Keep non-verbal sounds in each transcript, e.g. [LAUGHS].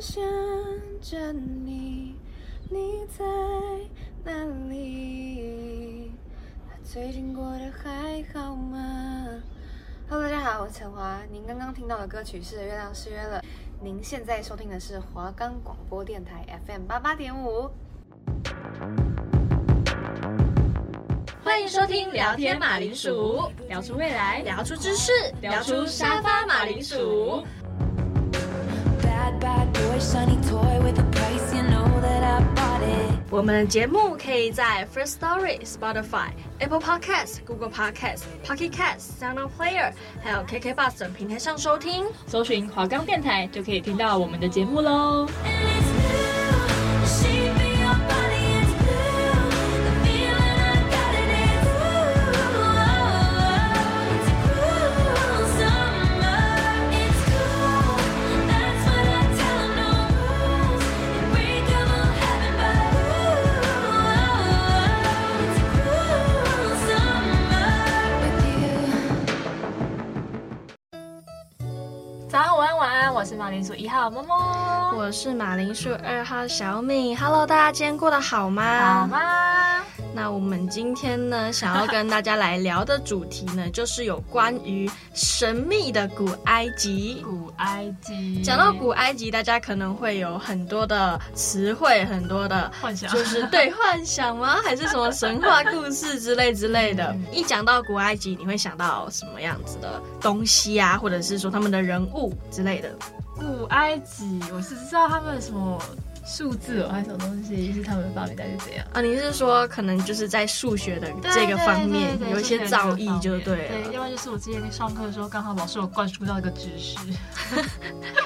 想着你，你在哪里？最近过得还好吗？Hello，大家好，我是陈华。您刚刚听到的歌曲是《月亮失约了》。您现在收听的是华冈广播电台 FM 八八点五。欢迎收听聊天马铃薯，聊出未来，聊出知识，聊出沙发马铃薯。我们的节目可以在 First Story、Spotify、Apple Podcasts、Google Podcasts、Pocket Casts、Sound Player，还有 KK Bus 等平台上收听，搜寻华冈电台就可以听到我们的节目喽。我是马铃薯二号小米。Hello，大家今天过得好吗？好吗？那我们今天呢，想要跟大家来聊的主题呢，[LAUGHS] 就是有关于神秘的古埃及。古埃及，讲到古埃及，大家可能会有很多的词汇，很多的幻想，就是对幻想吗？还是什么神话故事之类之类的？[LAUGHS] 一讲到古埃及，你会想到什么样子的东西啊？或者是说他们的人物之类的？古埃及，我是知道他们什么。数字哦，还是什么东西是他们发明的，还是怎样啊？你是说可能就是在数学的这个方面有一些造诣，就对了。对，要不然就是我之前上课的时候，刚好老师有灌输到一个知识。[LAUGHS]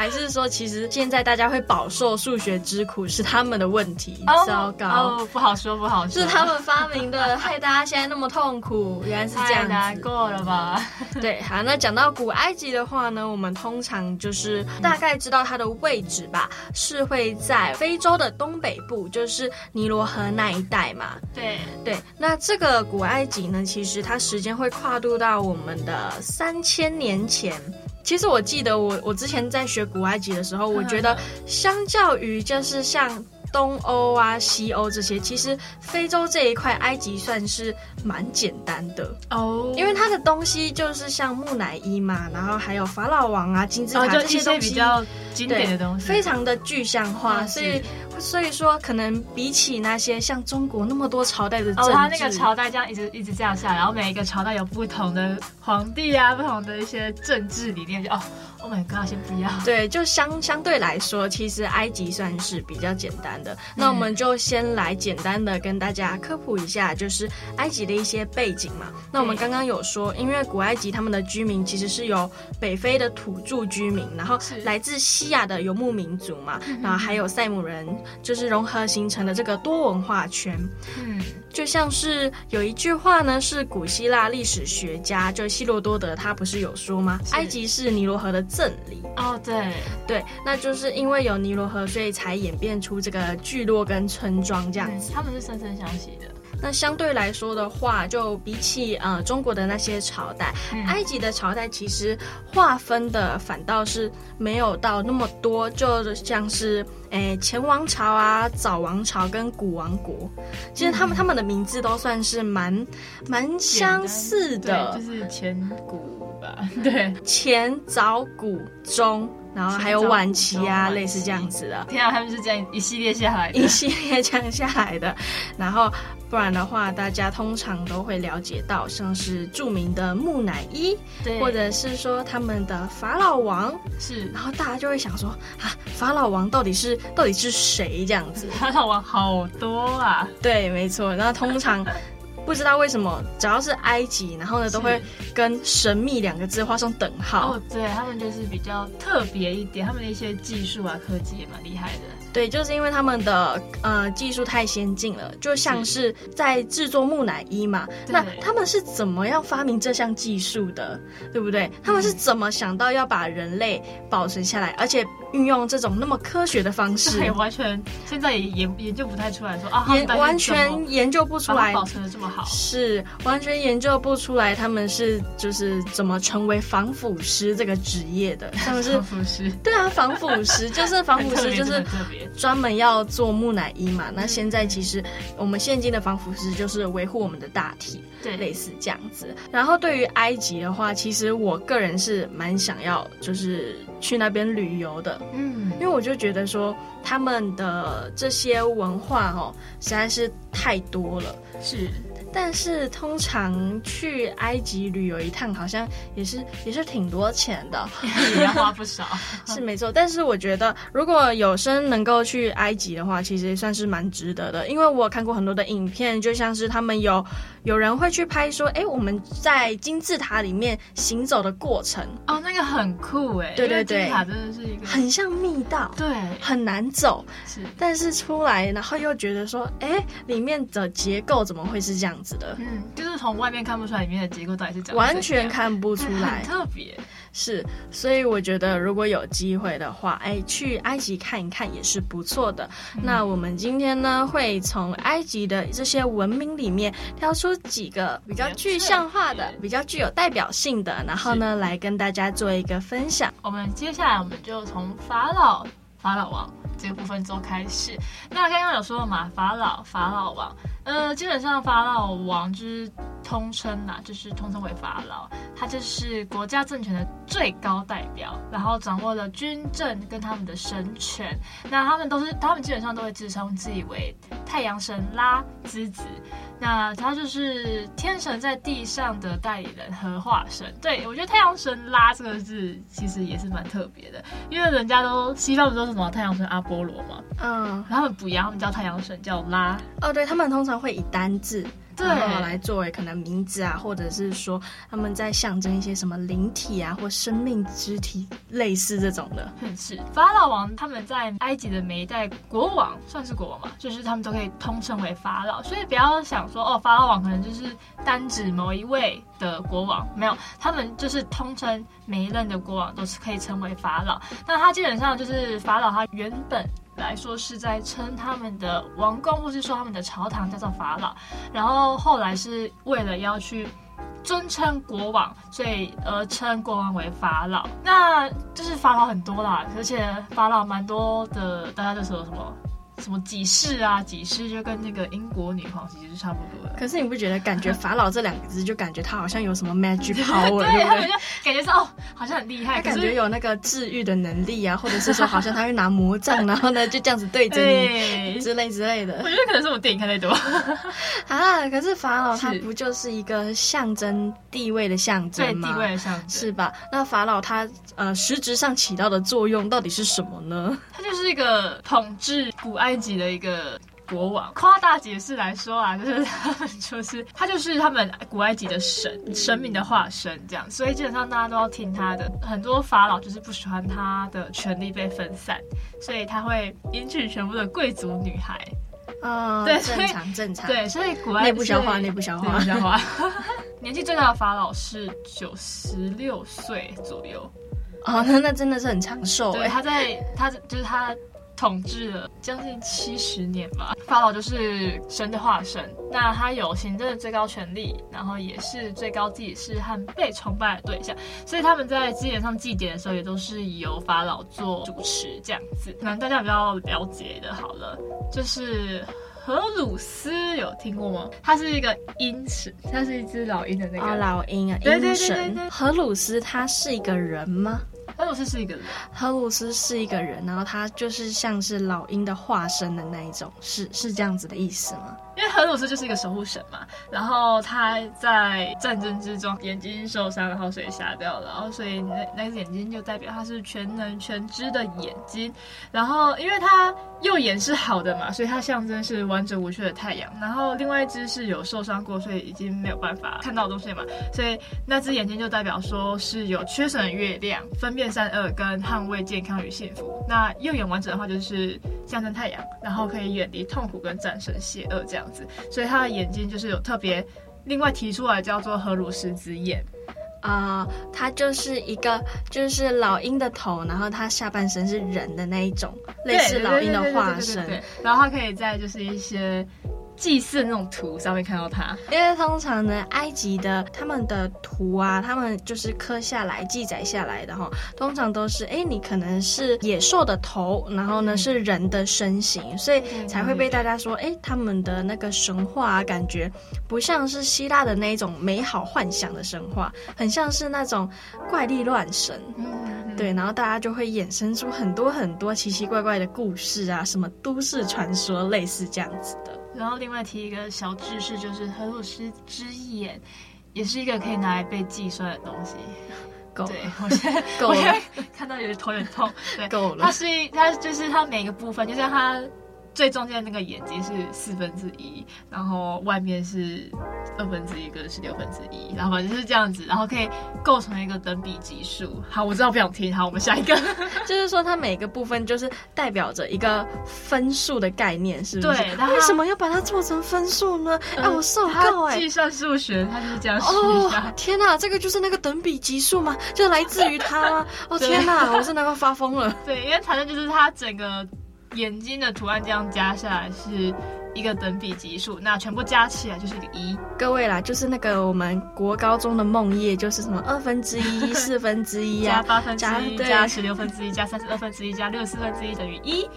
哎，还是说其实现在大家会饱受数学之苦是他们的问题？糟糕，哦，不好说，不好说，是他们发明的，害大家现在那么痛苦，原来是这样，难过了吧？[LAUGHS] 对，好，那讲到古埃及的话呢，我们通常就是大概知道它的位置吧，是会。在非洲的东北部，就是尼罗河那一带嘛。对对，那这个古埃及呢，其实它时间会跨度到我们的三千年前。其实我记得我我之前在学古埃及的时候，我觉得相较于就是像。东欧啊，西欧这些，其实非洲这一块，埃及算是蛮简单的哦，oh. 因为它的东西就是像木乃伊嘛，然后还有法老王啊、金字塔这些东西，比较经典的东西，非常的具象化，所以所以说可能比起那些像中国那么多朝代的政治，哦，他那个朝代这样一直一直这样下来，然后每一个朝代有不同的皇帝啊，不同的一些政治理念，就哦。Oh my god！先不要。[LAUGHS] 对，就相相对来说，其实埃及算是比较简单的。嗯、那我们就先来简单的跟大家科普一下，就是埃及的一些背景嘛。那我们刚刚有说，因为古埃及他们的居民其实是由北非的土著居民，然后来自西亚的游牧民族嘛，然后还有塞姆人，就是融合形成的这个多文化圈。嗯，就像是有一句话呢，是古希腊历史学家就希罗多德他不是有说吗？埃及是尼罗河的。镇里哦，对。对，那就是因为有尼罗河，所以才演变出这个聚落跟村庄这样子，他们是生生相惜的。那相对来说的话，就比起呃中国的那些朝代，嗯、埃及的朝代其实划分的反倒是没有到那么多，就像是诶前王朝啊、早王朝跟古王国，其实他们、嗯、他们的名字都算是蛮蛮相似的，就是前古吧，[LAUGHS] 对，前早古中。然后还有晚期啊，类似这样子的。天啊，他们是这样一系列下来的，[LAUGHS] 一系列这样下来的。然后不然的话，大家通常都会了解到，像是著名的木乃伊，对，或者是说他们的法老王，是。然后大家就会想说啊，法老王到底是到底是谁这样子？法老王好多啊。对，没错。那通常。不知道为什么，只要是埃及，然后呢，都会跟神秘两个字画上等号。哦，对，他们就是比较特别一点，他们的一些技术啊、科技也蛮厉害的。对，就是因为他们的呃技术太先进了，就像是在制作木乃伊嘛。那他们是怎么样发明这项技术的？对不对？他们是怎么想到要把人类保存下来，而且运用这种那么科学的方式，对，完全现在也研研究不太出来说啊，研完全研究不出来。保存的这么好，是完全研究不出来他们是就是怎么成为防腐师这个职业的，[LAUGHS] 他们是防腐师，对啊，防腐师就是防腐师就是 [LAUGHS] 专门要做木乃伊嘛。那现在其实我们现今的防腐师就是维护我们的大体，对，类似这样子。然后对于埃及的话，其实我个人是蛮想要就是去那边旅游的。嗯，因为我就觉得说他们的这些文化哦，实在是太多了。是。但是通常去埃及旅游一趟，好像也是也是挺多钱的，也要花不少，[LAUGHS] 是没错。但是我觉得，如果有生能够去埃及的话，其实也算是蛮值得的。因为我看过很多的影片，就像是他们有有人会去拍说，哎，我们在金字塔里面行走的过程哦，那个很酷哎，对对对，金字塔真的是一个很像密道，对，很难走，是。但是出来，然后又觉得说，哎，里面的结构怎么会是这样？的，嗯，就是从外面看不出来里面的结构到底是怎样，完全看不出来，[LAUGHS] 很特别，是，所以我觉得如果有机会的话，哎，去埃及看一看也是不错的。嗯、那我们今天呢，会从埃及的这些文明里面挑出几个比较具象化的、比较具有代表性的，然后呢，来跟大家做一个分享。我们接下来我们就从法老、法老王这个部分做开始。那刚刚有说了嘛，法老、法老王。呃，基本上法老王就是通称呐、就是通称为法老，他就是国家政权的最高代表，然后掌握了军政跟他们的神权。那他们都是，他们基本上都会自称自己为太阳神拉之子。那他就是天神在地上的代理人和化身。对，我觉得太阳神拉这个字其实也是蛮特别的，因为人家都西方不都是什么太阳神阿波罗嘛，嗯，他们不一样，他们叫太阳神叫拉。哦，对，他们通常会以单字。对，来作为可能名字啊，或者是说他们在象征一些什么灵体啊，或生命肢体，类似这种的。是法老王，他们在埃及的每一代国王，算是国王嘛，就是他们都可以通称为法老。所以不要想说哦，法老王可能就是单指某一位的国王，没有，他们就是通称每一任的国王都是可以称为法老。那他基本上就是法老，他原本。来说是在称他们的王宫，或是说他们的朝堂叫做法老，然后后来是为了要去尊称国王，所以而称国王为法老。那就是法老很多啦，而且法老蛮多的，大家都说什么？什么几世啊？几世就跟那个英国女皇其实是差不多的。可是你不觉得感觉法老这两个字就感觉他好像有什么 magic [LAUGHS] power，对不对？对对感觉是哦，好像很厉害，感觉有那个治愈的能力啊，或者是说好像他会拿魔杖，然后呢就这样子对着你 [LAUGHS] 之类之类的。我觉得可能是我电影看太多 [LAUGHS] 啊。可是法老他不就是一个象征地位的象征吗？对，地位的象征是吧？那法老他呃实质上起到的作用到底是什么呢？他就是一个统治古埃。埃及的一个国王，夸大解释来说啊，就是他就是他就是他们古埃及的神，神明的化身，这样，所以基本上大家都要听他的。很多法老就是不喜欢他的权力被分散，所以他会迎娶全部的贵族女孩。嗯，对，正常正常。对，所以古埃及内部消化，内部消化，内部消化。年纪最大的法老是九十六岁左右。哦，那那真的是很长寿。对，他在他就是他。统治了将近七十年吧。法老就是神的化身，那他有行政的最高权力，然后也是最高祭司和被崇拜的对象，所以他们在祭典上祭典的时候，也都是由法老做主持这样子。可能大家比较了解的，好了，就是荷鲁斯有听过吗？他是一个鹰神，他是一只老鹰的那个、哦、老鹰啊，鹰神。荷鲁斯他是一个人吗？何鲁斯是一个人，何鲁斯是一个人，然后他就是像是老鹰的化身的那一种，是是这样子的意思吗？因为荷鲁斯就是一个守护神嘛，然后他在战争之中眼睛受伤，然后所以瞎掉了，然后所以那那只眼睛就代表他是全能全知的眼睛，然后因为他右眼是好的嘛，所以他象征是完整无缺的太阳，然后另外一只是有受伤过，所以已经没有办法看到东西嘛，所以那只眼睛就代表说是有缺损的月亮，分辨善恶跟捍卫健康与幸福。那右眼完整的话就是象征太阳，然后可以远离痛苦跟战胜邪恶这样。所以他的眼睛就是有特别，另外提出来叫做荷鲁斯之眼。啊、呃，他就是一个就是老鹰的头，然后他下半身是人的那一种，类似老鹰的化身。然后他可以在就是一些祭祀那种图上面看到他，因为通常呢，埃及的他们的图啊，他们就是刻下来记载下来的哈，通常都是哎，你可能是野兽的头，然后呢是人的身形，所以才会被大家说哎，他们的那个神话啊，感觉不像是希腊的那种美好幻想的神话，很像是那种怪力乱神。嗯，对，然后大家就会衍生出很多很多奇奇怪怪的故事啊，什么都市传说类似这样子的。然后另外提一个小知识，就是荷鲁斯之眼，也是一个可以拿来被计算的东西。够了，对，我现在够了，看到有点头有点痛。对，够了。它是一，它就是它每个部分，就像它。最中间那个眼睛是四分之一，然后外面是二分之一，跟是六分之一，然后反正就是这样子，然后可以构成一个等比级数。好，我知道不想听，好，我们下一个，[LAUGHS] 就是说它每个部分就是代表着一个分数的概念，是不是？对。那为什么要把它做成分数呢？哎、呃，我受够哎！计算数学它就是这样哦，天哪，这个就是那个等比级数吗？就来自于它吗？哦，[LAUGHS] 天哪，我真的要发疯了。[LAUGHS] 对，因为反正就是它整个。眼睛的图案这样加下来是一个等比级数，那全部加起来就是一个一。各位啦，就是那个我们国高中的梦叶，就是什么二分之一、[LAUGHS] 四分之一啊，加八分之一、加十六分之一、加三十二分之一、加六十四分之一等于一。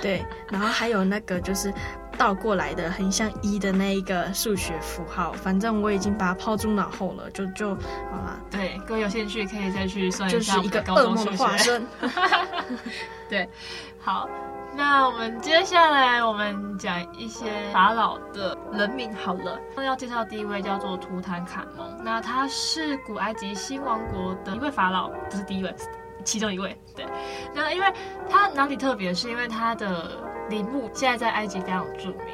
对，然后还有那个就是倒过来的，很像一的那一个数学符号，反正我已经把它抛诸脑后了，就就好了。对，各位有兴趣可以再去算一下。就是一个噩梦的化身。[LAUGHS] 对。好，那我们接下来我们讲一些法老的人名好了。那要介绍第一位叫做图坦卡蒙，那他是古埃及新王国的一位法老，不是第一位，其中一位。对，那因为他哪里特别，是因为他的陵墓现在在埃及非常著名。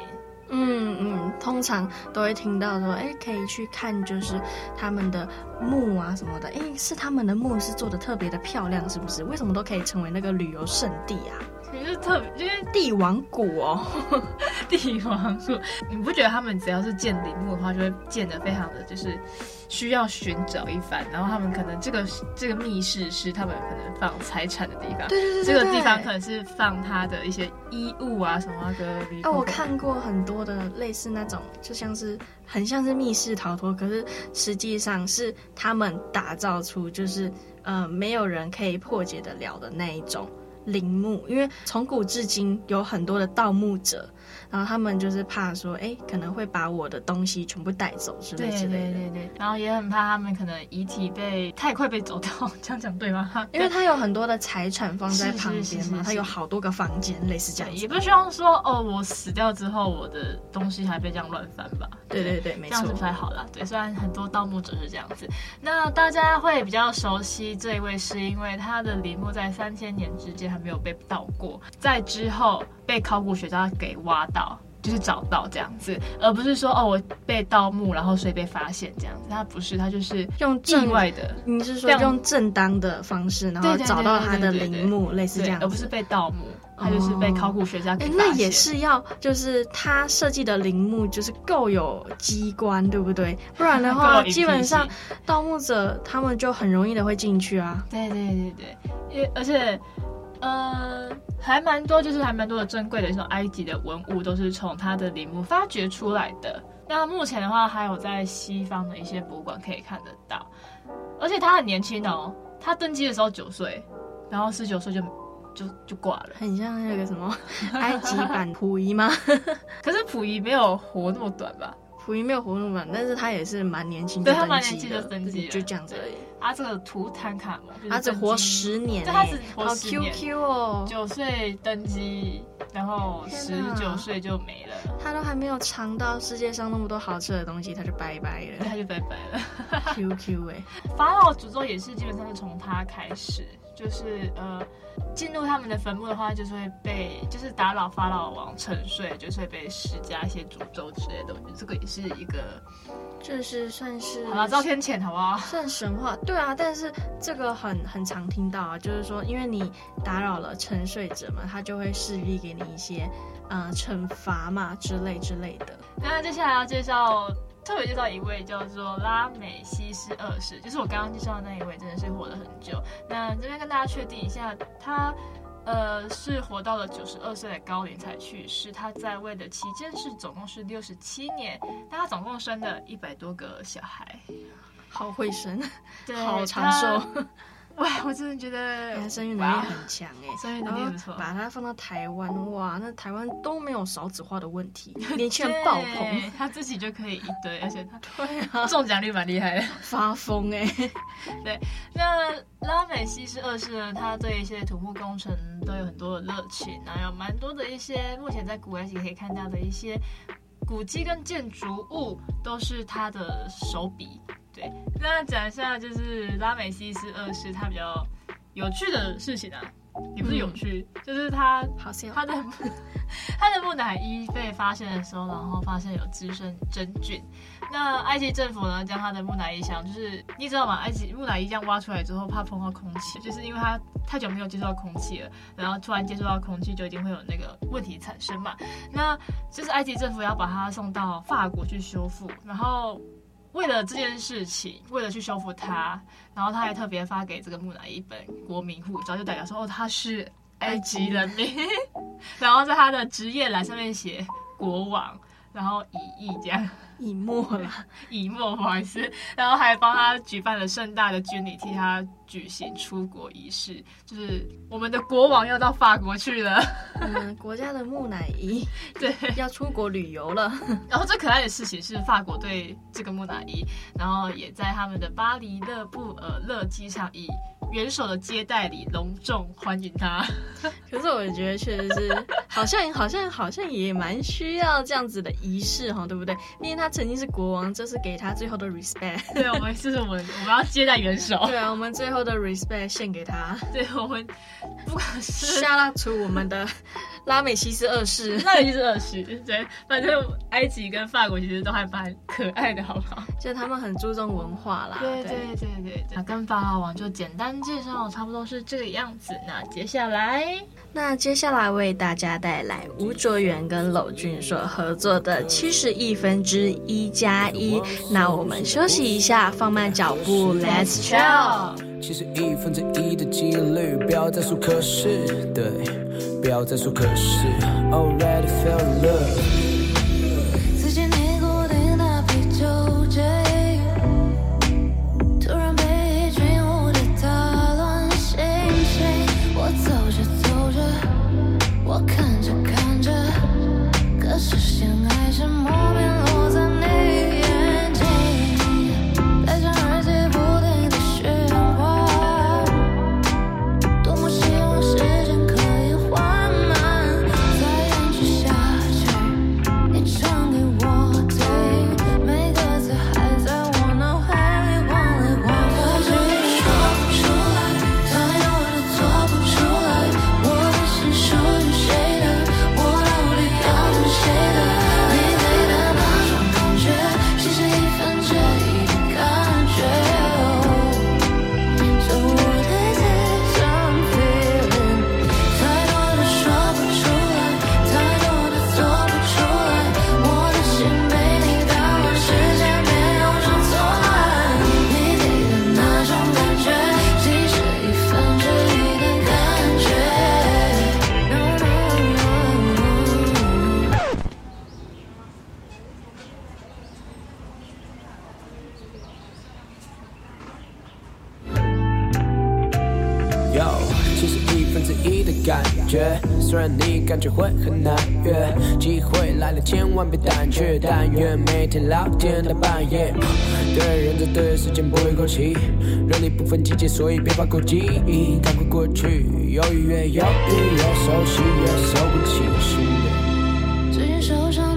嗯嗯，通常都会听到说，哎，可以去看，就是他们的墓啊什么的。哎，是他们的墓是做的特别的漂亮，是不是？为什么都可以成为那个旅游胜地啊？你是特别，因为帝王谷哦，[LAUGHS] 帝王术，[LAUGHS] 你不觉得他们只要是建陵墓的话，就会建得非常的就是需要寻找一番，然后他们可能这个这个密室是他们可能放财产的地方，对对对，这个地方可能是放他的一些衣物啊什么那个。哦，我看过很多的类似那种，就像是很像是密室逃脱，可是实际上是他们打造出就是呃没有人可以破解得了的那一种。陵墓，因为从古至今有很多的盗墓者，然后他们就是怕说，哎，可能会把我的东西全部带走之类之类的。对对对对，然后也很怕他们可能遗体被太快被走掉，这样讲对吗？因为他有很多的财产放在旁边嘛，他有好多个房间，类似这样。也不希望说，哦，我死掉之后，我的东西还被这样乱翻吧？对对对，没错，这样子不太好啦。对，虽然很多盗墓者是这样子，那大家会比较熟悉这一位，是因为他的陵墓在三千年之间还没有被盗过，在之后被考古学家给挖到，就是找到这样子，而不是说哦，我被盗墓，然后所以被发现这样子。他不是，他就是用意外的，你是说用正当的方式，然后找到他的陵墓，类似这样，而不是被盗墓。他就是被考古学家给发现。那也是要，就是他设计的陵墓就是够有机关，对不对？不然的 [LAUGHS] 话，基本上盗墓者他们就很容易的会进去啊。对对对对，因为而且，呃，还蛮多，就是还蛮多的珍贵的这种埃及的文物都是从他的陵墓发掘出来的。那目前的话，还有在西方的一些博物馆可以看得到。而且他很年轻哦，他登基的时候九岁，然后十九岁就。就就挂了，很像那个什么 [LAUGHS] 埃及版溥仪吗？[LAUGHS] 可是溥仪没有活那么短吧？溥仪没有活那么短，但是他也是蛮年轻的，对他蛮年轻的登基，就这样子而已。啊，这个图坦卡蒙，他只活十年，他只活十年，好 Q Q 哦，九岁登基，然后十九岁就没了，他都还没有尝到世界上那么多好吃的东西，他就拜拜了，他就拜拜了，Q Q 哎，[LAUGHS] 法老诅咒也是基本上是从他开始。就是呃，进入他们的坟墓的话，就是会被就是打扰法老王沉睡，就是会被施加一些诅咒之类的我觉得。这个也是一个，就是算是好了，遭天谴好不好？算神话，对啊。但是这个很很常听到啊，就是说，因为你打扰了沉睡者嘛，他就会势必给你一些呃惩罚嘛之类之类的。那接下来要介绍。特别介绍一位叫做拉美西斯二世，就是我刚刚介绍的那一位，真的是活了很久。那这边跟大家确定一下，他呃是活到了九十二岁的高龄才去世。他在位的期间是总共是六十七年，但他总共生了一百多个小孩，好会生，对，好长寿。哇，我真的觉得他生育能力很强哎，生育能力不错。把它放到台湾，哇，那台湾都没有少子化的问题，[LAUGHS] 年轻人爆棚，他自己就可以一堆，而且他对啊，中奖率蛮厉害的，发疯哎。[LAUGHS] 对，那拉美西斯二世呢，他对一些土木工程都有很多的热情，然后有蛮多的一些目前在古埃及可以看到的一些古迹跟建筑物，都是他的手笔。对，那讲一下就是拉美西斯二世他比较有趣的事情啊，也不是有趣，嗯、就是他好像他的 [LAUGHS] 他的木乃伊被发现的时候，然后发现有滋生真菌。那埃及政府呢，将他的木乃伊箱，就是你知道吗？埃及木乃伊这样挖出来之后，怕碰到空气，就是因为他太久没有接触到空气了，然后突然接触到空气，就一定会有那个问题产生嘛。那就是埃及政府要把它送到法国去修复，然后。为了这件事情，为了去修复它，然后他还特别发给这个木乃伊一本国民护照，就代表说哦，他是埃及人民。[LAUGHS] 然后在他的职业栏上面写国王，然后以义这样。乙末了，[LAUGHS] 以沫不好意思，然后还帮他举办了盛大的军礼，替他举行出国仪式。就是我们的国王要到法国去了，我们国家的木乃伊 [LAUGHS] 对要出国旅游了。[LAUGHS] 然后最可爱的事情是，法国对这个木乃伊，然后也在他们的巴黎勒布尔勒机场以元首的接待礼隆重欢迎他。可是我觉得确实是，好像好像好像也蛮需要这样子的仪式哈，对不对？因为他。曾经是国王，这是给他最后的 respect。[LAUGHS] 对，我们这是我们我们要接待元首。[LAUGHS] 对啊，我们最后的 respect 献给他。对，我们不管是下拉出我们的拉美西斯二世，[LAUGHS] 拉美西斯二世，对，反正埃及跟法国其实都还蛮可爱的，好不好？就他们很注重文化啦。对对对对对。那跟法老王就简单介绍，差不多是这个样子。那接下来。那接下来为大家带来吴卓源跟娄俊所合作的七十亿分之一加一。那我们休息一下，放慢脚步，Let's chill。七十亿分之一的几率，不要再说可是，对，不要再说可是，Already fell in love。虽然你感觉会很难约，机会来了千万别胆怯，但愿每天聊天到半夜。对人在对时间不会过期，热力不分季节，所以别怕孤寂。赶快过去，犹豫越犹豫越熟悉，越收不清心的。最近手上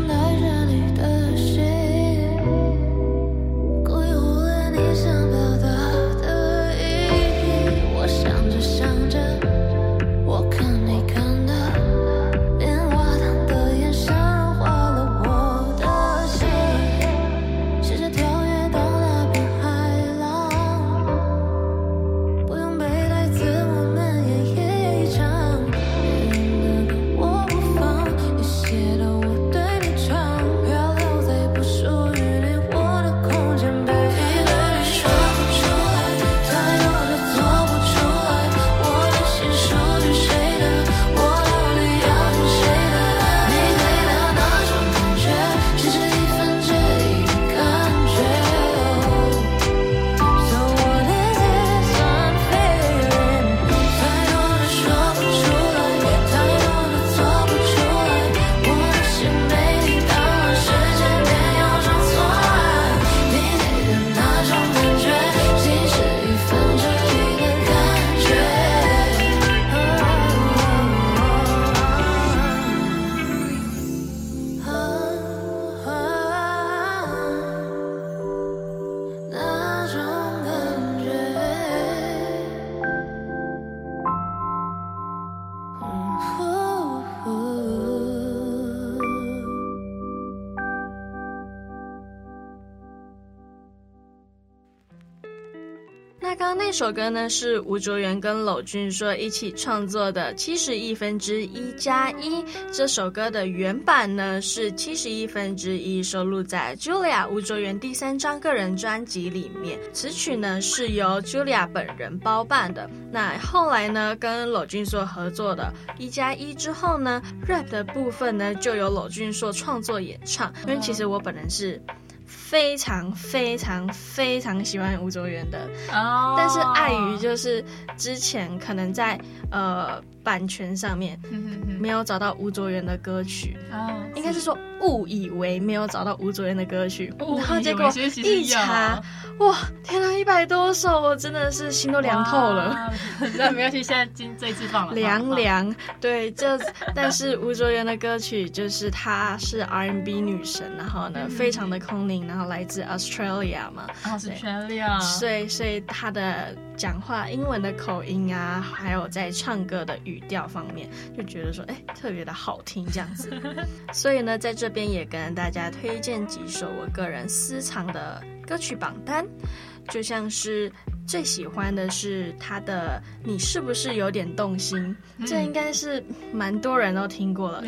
首歌呢，是吴卓源跟娄俊硕一起创作的《七十亿分之一加一》。这首歌的原版呢是《七十亿分之一》，收录在 Julia 吴卓源第三张个人专辑里面。词曲呢是由 Julia 本人包办的。那后来呢，跟娄俊硕合作的《一加一》之后呢，rap 的部分呢就由娄俊硕创作演唱。因为其实我本人是。非常非常非常喜欢吴卓源的，oh. 但是碍于就是之前可能在呃版权上面没有找到吴卓源的歌曲，oh. 应该是说误以为没有找到吴卓源的歌曲，oh. 然后结果一查。哇，天哪，一百多首，我真的是心都凉透了。那 [LAUGHS] 没关系，现在今这一次放了。凉凉，对，这但是吴卓源的歌曲就是她是 R&B 女神，然后呢，非常的空灵，然后来自 Australia 嘛。Australia。所以，所以她的讲话英文的口音啊，还有在唱歌的语调方面，就觉得说，哎，特别的好听这样子。[LAUGHS] 所以呢，在这边也跟大家推荐几首我个人私藏的。歌曲榜单，就像是最喜欢的是他的《你是不是有点动心》，嗯，这应该是蛮多人都听过了，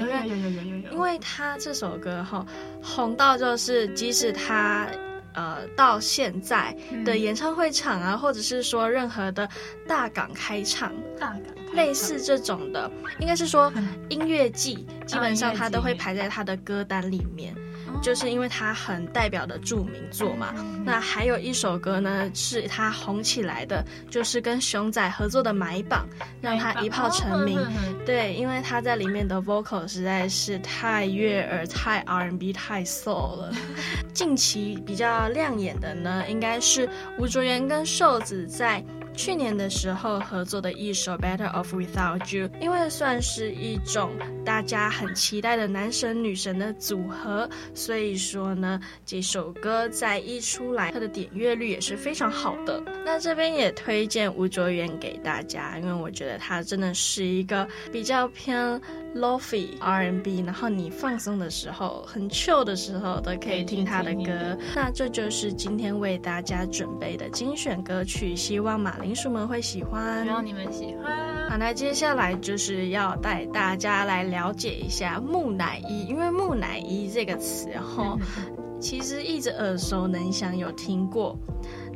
因为他这首歌哈红到就是，即使他呃到现在的演唱会场啊，或者是说任何的大港开唱，大港类似这种的，应该是说音乐季，基本上他都会排在他的歌单里面。就是因为他很代表的著名作嘛，那还有一首歌呢，是他红起来的，就是跟熊仔合作的《买榜》，让他一炮成名。对，因为他在里面的 vocal 实在是太悦耳、太 R&B、太 soul 了。[LAUGHS] 近期比较亮眼的呢，应该是吴卓源跟瘦子在。去年的时候合作的一首《Better Off Without You》，因为算是一种大家很期待的男神女神的组合，所以说呢，这首歌在一出来，它的点阅率也是非常好的。那这边也推荐吴卓源给大家，因为我觉得他真的是一个比较偏 Lo-fi R&B，然后你放松的时候，很 chill 的时候都可以听他的歌。那这就是今天为大家准备的精选歌曲，希望马铃鼠们会喜欢，希望你们喜欢。好，那接下来就是要带大家来了解一下木乃伊，因为木乃伊这个词哈，[LAUGHS] 其实一直耳熟能详，有听过。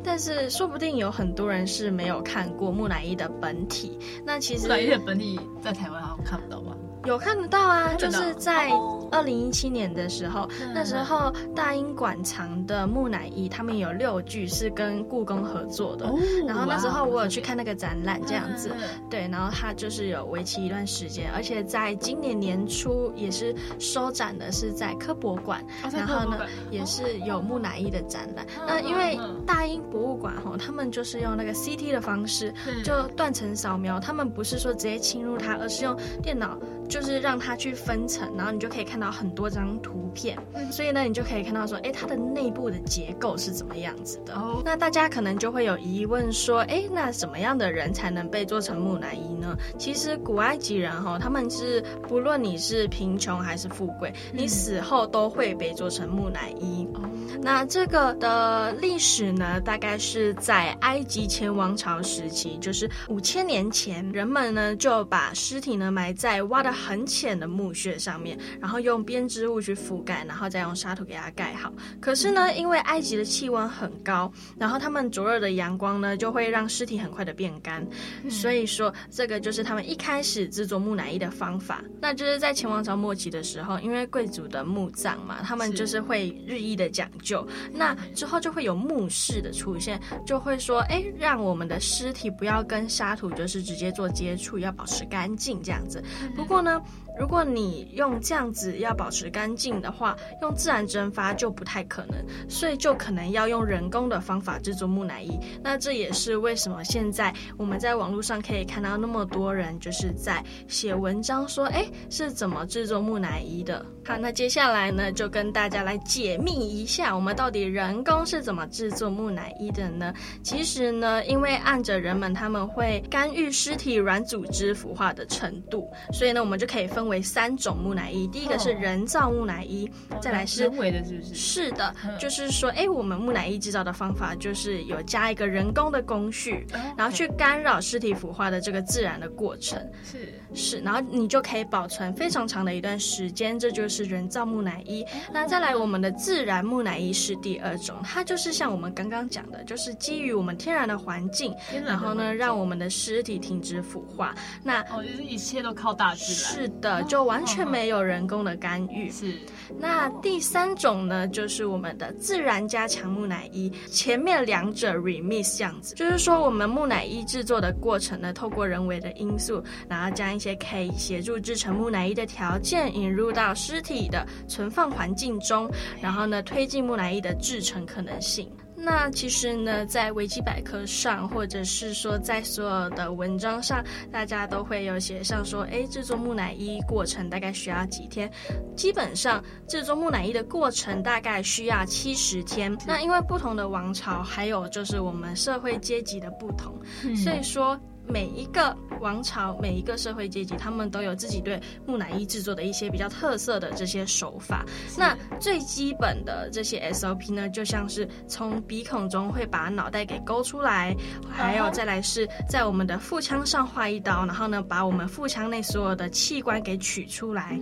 但是说不定有很多人是没有看过木乃伊的本体。那其实木乃伊的本体在台湾好像看不到吧？有看得到啊，就是在二零一七年的时候，哦，那时候大英馆藏的木乃伊，他们有六具是跟故宫合作的，哦。然后那时候我有去看那个展览，这样子，对。然后它就是有为期一段时间，而且在今年年初也是收展的，是在科博馆，哦。然后呢，也是有木乃伊的展览，哦。那因为大英博物馆哈，他们就是用那个 CT 的方式，就断层扫描，他们不是说直接侵入它，而是用电脑。就是让它去分层，然后你就可以看到很多张图片，嗯、所以呢，你就可以看到说，哎，它的内部的结构是怎么样子的。哦。那大家可能就会有疑问说，哎，那什么样的人才能被做成木乃伊呢？其实古埃及人哈、哦，他们是不论你是贫穷还是富贵，你死后都会被做成木乃伊。哦。那这个的历史呢，大概是在埃及前王朝时期，就是五千年前，人们呢就把尸体呢埋在挖的很浅的墓穴上面，然后用编织物去覆盖，然后再用沙土给它盖好。可是呢，因为埃及的气温很高，然后他们灼热的阳光呢就会让尸体很快的变干，所以说这个就是他们一开始制作木乃伊的方法。那就是在前王朝末期的时候，因为贵族的墓葬嘛，他们就是会日益的讲究，那之后就会有墓室的出现，就会说，哎，让我们的尸体不要跟沙土就是直接做接触，要保持干净这样子。不过呢。呢，如果你用这样子要保持干净的话，用自然蒸发就不太可能，所以就可能要用人工的方法制作木乃伊。那这也是为什么现在我们在网络上可以看到那么多人就是在写文章说，哎，是怎么制作木乃伊的。好，那接下来呢，就跟大家来解密一下，我们到底人工是怎么制作木乃伊的呢？其实呢，因为按着人们他们会干预尸体软组织腐化的程度，所以呢，我们。们就可以分为三种木乃伊。第一个是人造木乃伊，哦、再来是人为的，是不是？是的，就是说，哎，我们木乃伊制造的方法就是有加一个人工的工序，哦、然后去干扰尸体腐化的这个自然的过程。是是，然后你就可以保存非常长的一段时间，这就是人造木乃伊。那再来，我们的自然木乃伊是第二种，它就是像我们刚刚讲的，就是基于我们天然的环境，然后呢，让我们的尸体停止腐化。那哦，就是一切都靠大自然。是的，就完全没有人工的干预。是。那第三种呢，就是我们的自然加强木乃伊，前面两者 remix 这样子，就是说我们木乃伊制作的过程呢，透过人为的因素，然后将一些可以协助制成木乃伊的条件引入到尸体的存放环境中，然后呢，推进木乃伊的制成可能性。那其实呢，在维基百科上，或者是说在所有的文章上，大家都会有写上说，哎，制作木乃伊过程大概需要几天？基本上，制作木乃伊的过程大概需要七十天。那因为不同的王朝，还有就是我们社会阶级的不同，所以说。每一个王朝，每一个社会阶级，他们都有自己对木乃伊制作的一些比较特色的这些手法。那最基本的这些 SOP 呢，就像是从鼻孔中会把脑袋给勾出来，还有再来是在我们的腹腔上划一刀，然后呢，把我们腹腔内所有的器官给取出来，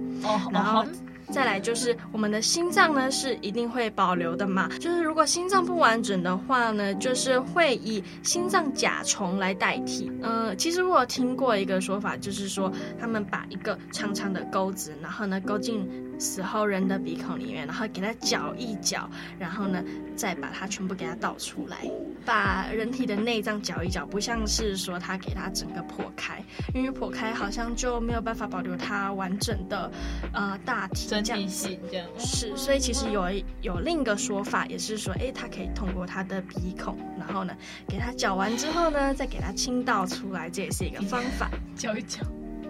然后。再来就是我们的心脏呢，是一定会保留的嘛。就是如果心脏不完整的话呢，就是会以心脏甲虫来代替。呃，其实我听过一个说法，就是说他们把一个长长的钩子，然后呢钩进死后人的鼻孔里面，然后给它搅一搅，然后呢再把它全部给它倒出来，把人体的内脏搅一搅，不像是说它给它整个破开，因为破开好像就没有办法保留它完整的呃大体。这样子这样是，所以其实有有另一个说法，也是说，哎，它可以通过它的鼻孔，然后呢，给它搅完之后呢，再给它倾倒出来，这也是一个方法，[LAUGHS] 搅一搅。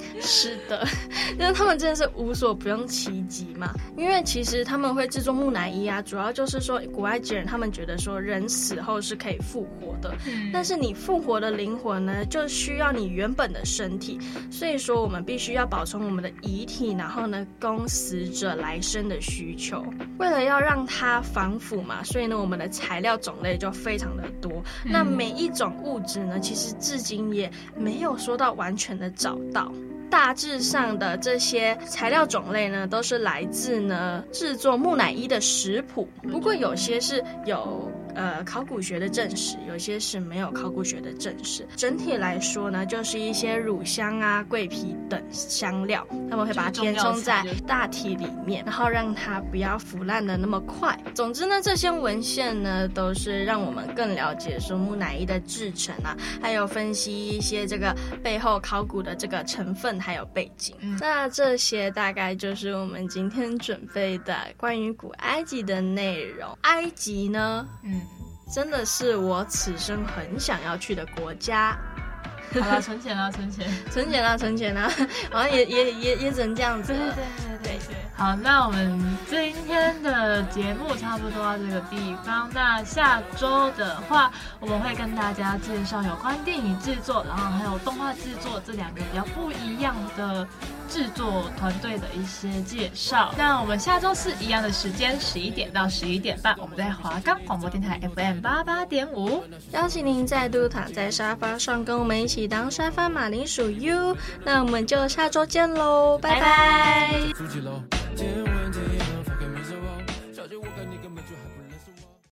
[LAUGHS] 是的，[LAUGHS] 因为他们真的是无所不用其极嘛。因为其实他们会制作木乃伊啊，主要就是说古埃及人他们觉得说人死后是可以复活的，嗯、但是你复活的灵魂呢，就需要你原本的身体，所以说我们必须要保存我们的遗体，然后呢供死者来生的需求。为了要让它防腐嘛，所以呢我们的材料种类就非常的多。嗯、那每一种物质呢，其实至今也没有说到完全的找到。大致上的这些材料种类呢，都是来自呢制作木乃伊的食谱，不过有些是有。呃，考古学的证实，有些是没有考古学的证实。整体来说呢，就是一些乳香啊、桂皮等香料，他们会把它填充在大体里面，然后让它不要腐烂的那么快。总之呢，这些文献呢，都是让我们更了解说木乃伊的制成啊，还有分析一些这个背后考古的这个成分还有背景。嗯、那这些大概就是我们今天准备的关于古埃及的内容。埃及呢，嗯。真的是我此生很想要去的国家。好了，[LAUGHS] 存钱了，存钱，存钱了，存钱了，[LAUGHS] 好像也也也也只能这样子。对对对对对。好，那我们今天的节目差不多到这个地方。那下周的话，我们会跟大家介绍有关电影制作，然后还有动画制作这两个比较不一样的制作团队的一些介绍。那我们下周四一样的时间，十一点到十一点半，我们在华冈广播电台 FM 八八点五，邀请您再度躺在沙发上，跟我们一起当沙发马铃薯 U。那我们就下周见喽，拜拜。